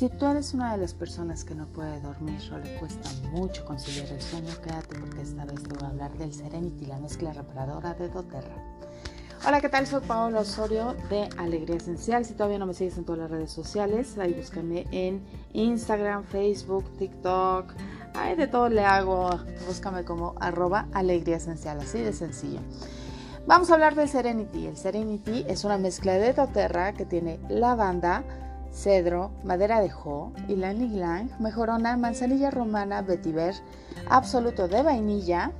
Si tú eres una de las personas que no puede dormir o le cuesta mucho conciliar el sueño, quédate porque esta vez te voy a hablar del Serenity, la mezcla reparadora de doTERRA. Hola, ¿qué tal? Soy Paola Osorio de Alegría Esencial. Si todavía no me sigues en todas las redes sociales, ahí búscame en Instagram, Facebook, TikTok. Ahí de todo le hago. Búscame como arroba Alegría Esencial, así de sencillo. Vamos a hablar del Serenity. El Serenity es una mezcla de doTERRA que tiene lavanda, cedro, madera de jo, ylang ylang, mejorona, manzanilla romana, vetiver, absoluto de vainilla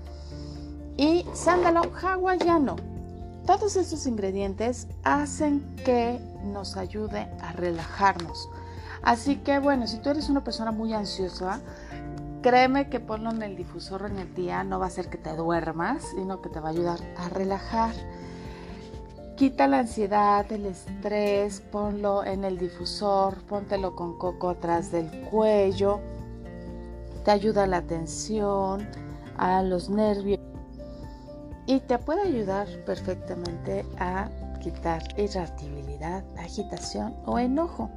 y sándalo hawaiano. Todos estos ingredientes hacen que nos ayude a relajarnos. Así que bueno, si tú eres una persona muy ansiosa, créeme que ponlo en el difusor en el día no va a hacer que te duermas, sino que te va a ayudar a relajar. Quita la ansiedad, el estrés, ponlo en el difusor, póntelo con coco atrás del cuello. Te ayuda a la tensión, a los nervios y te puede ayudar perfectamente a quitar irritabilidad, agitación o enojo.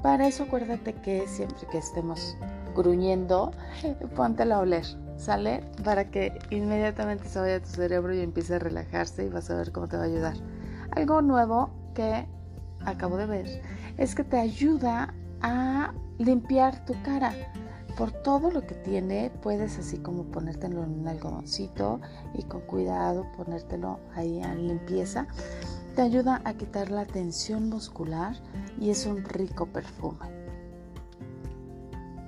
Para eso acuérdate que siempre que estemos gruñendo, póntelo a oler, ¿sale? Para que inmediatamente se vaya a tu cerebro y empiece a relajarse y vas a ver cómo te va a ayudar. Algo nuevo que acabo de ver es que te ayuda a limpiar tu cara. Por todo lo que tiene, puedes así como ponértelo en un algodoncito y con cuidado ponértelo ahí en limpieza. Te ayuda a quitar la tensión muscular y es un rico perfume.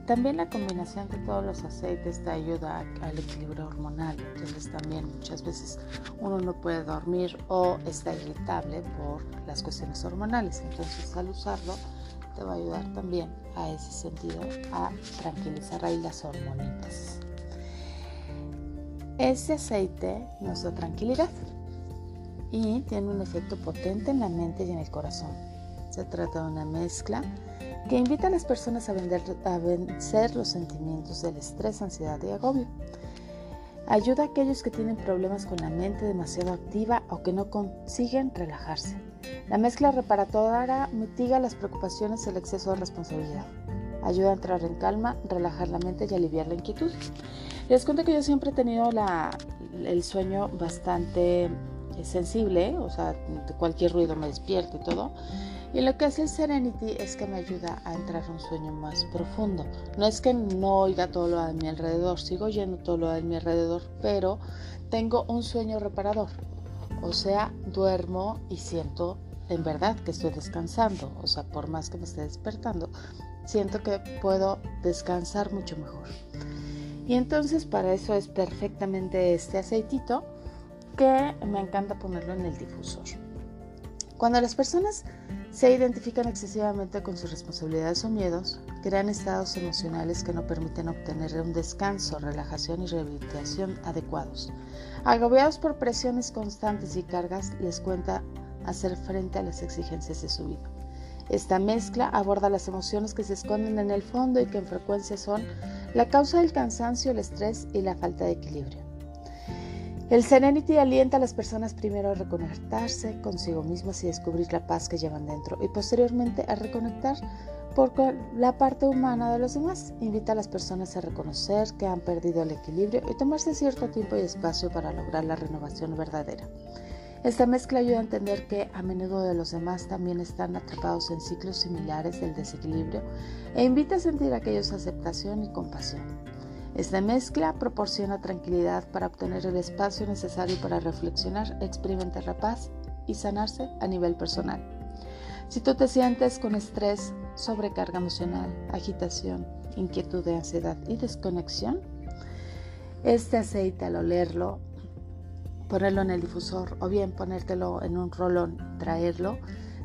También la combinación de todos los aceites te ayuda al equilibrio hormonal. Entonces también muchas veces uno no puede dormir o está irritable por las cuestiones hormonales. Entonces al usarlo te va a ayudar también a ese sentido a tranquilizar ahí las hormonitas. Este aceite nos da tranquilidad y tiene un efecto potente en la mente y en el corazón. Se trata de una mezcla que invita a las personas a, vencer los sentimientos del estrés, ansiedad y agobio. Ayuda a aquellos que tienen problemas con la mente demasiado activa o que no consiguen relajarse. La mezcla reparadora mitiga las preocupaciones y el exceso de responsabilidad. Ayuda a entrar en calma, relajar la mente y aliviar la inquietud. Les cuento que yo siempre he tenido el sueño bastante sensible, o sea, cualquier ruido me despierto y todo. Y lo que hace el Serenity es que me ayuda a entrar a un sueño más profundo. No es que no oiga todo lo de mi alrededor, sigo oyendo todo lo de mi alrededor, pero tengo un sueño reparador. O sea, duermo y siento en verdad que estoy descansando. O sea, por más que me esté despertando, siento que puedo descansar mucho mejor. Y entonces para eso es perfectamente este aceitito que me encanta ponerlo en el difusor. Cuando las personas se identifican excesivamente con sus responsabilidades o miedos, crean estados emocionales que no permiten obtener un descanso, relajación y rehabilitación adecuados. Agobiados por presiones constantes y cargas, les cuenta hacer frente a las exigencias de su vida. Esta mezcla aborda las emociones que se esconden en el fondo y que en frecuencia son la causa del cansancio, el estrés y la falta de equilibrio. El Serenity alienta a las personas primero a reconectarse consigo mismas y descubrir la paz que llevan dentro y posteriormente a reconectar por la parte humana de los demás. Invita a las personas a reconocer que han perdido el equilibrio y tomarse cierto tiempo y espacio para lograr la renovación verdadera. Esta mezcla ayuda a entender que a menudo de los demás también están atrapados en ciclos similares del desequilibrio e invita a sentir aquellos aceptación y compasión. Esta mezcla proporciona tranquilidad para obtener el espacio necesario para reflexionar, experimentar la paz y sanarse a nivel personal. Si tú te sientes con estrés, sobrecarga emocional, agitación, inquietud de ansiedad y desconexión, este aceite al olerlo, ponerlo en el difusor o bien ponértelo en un rolón, traerlo,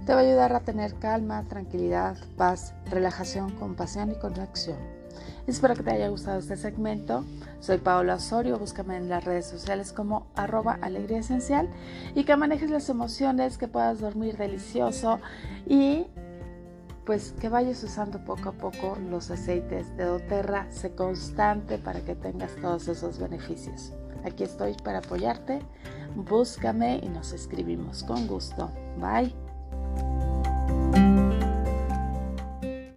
te va a ayudar a tener calma, tranquilidad, paz, relajación, compasión y conexión. Espero que te haya gustado este segmento. Soy Paola Osorio, búscame en las redes sociales como arroba alegría esencial y que manejes las emociones, que puedas dormir delicioso y pues que vayas usando poco a poco los aceites de doTERRA, sé constante para que tengas todos esos beneficios. Aquí estoy para apoyarte, búscame y nos escribimos con gusto. Bye.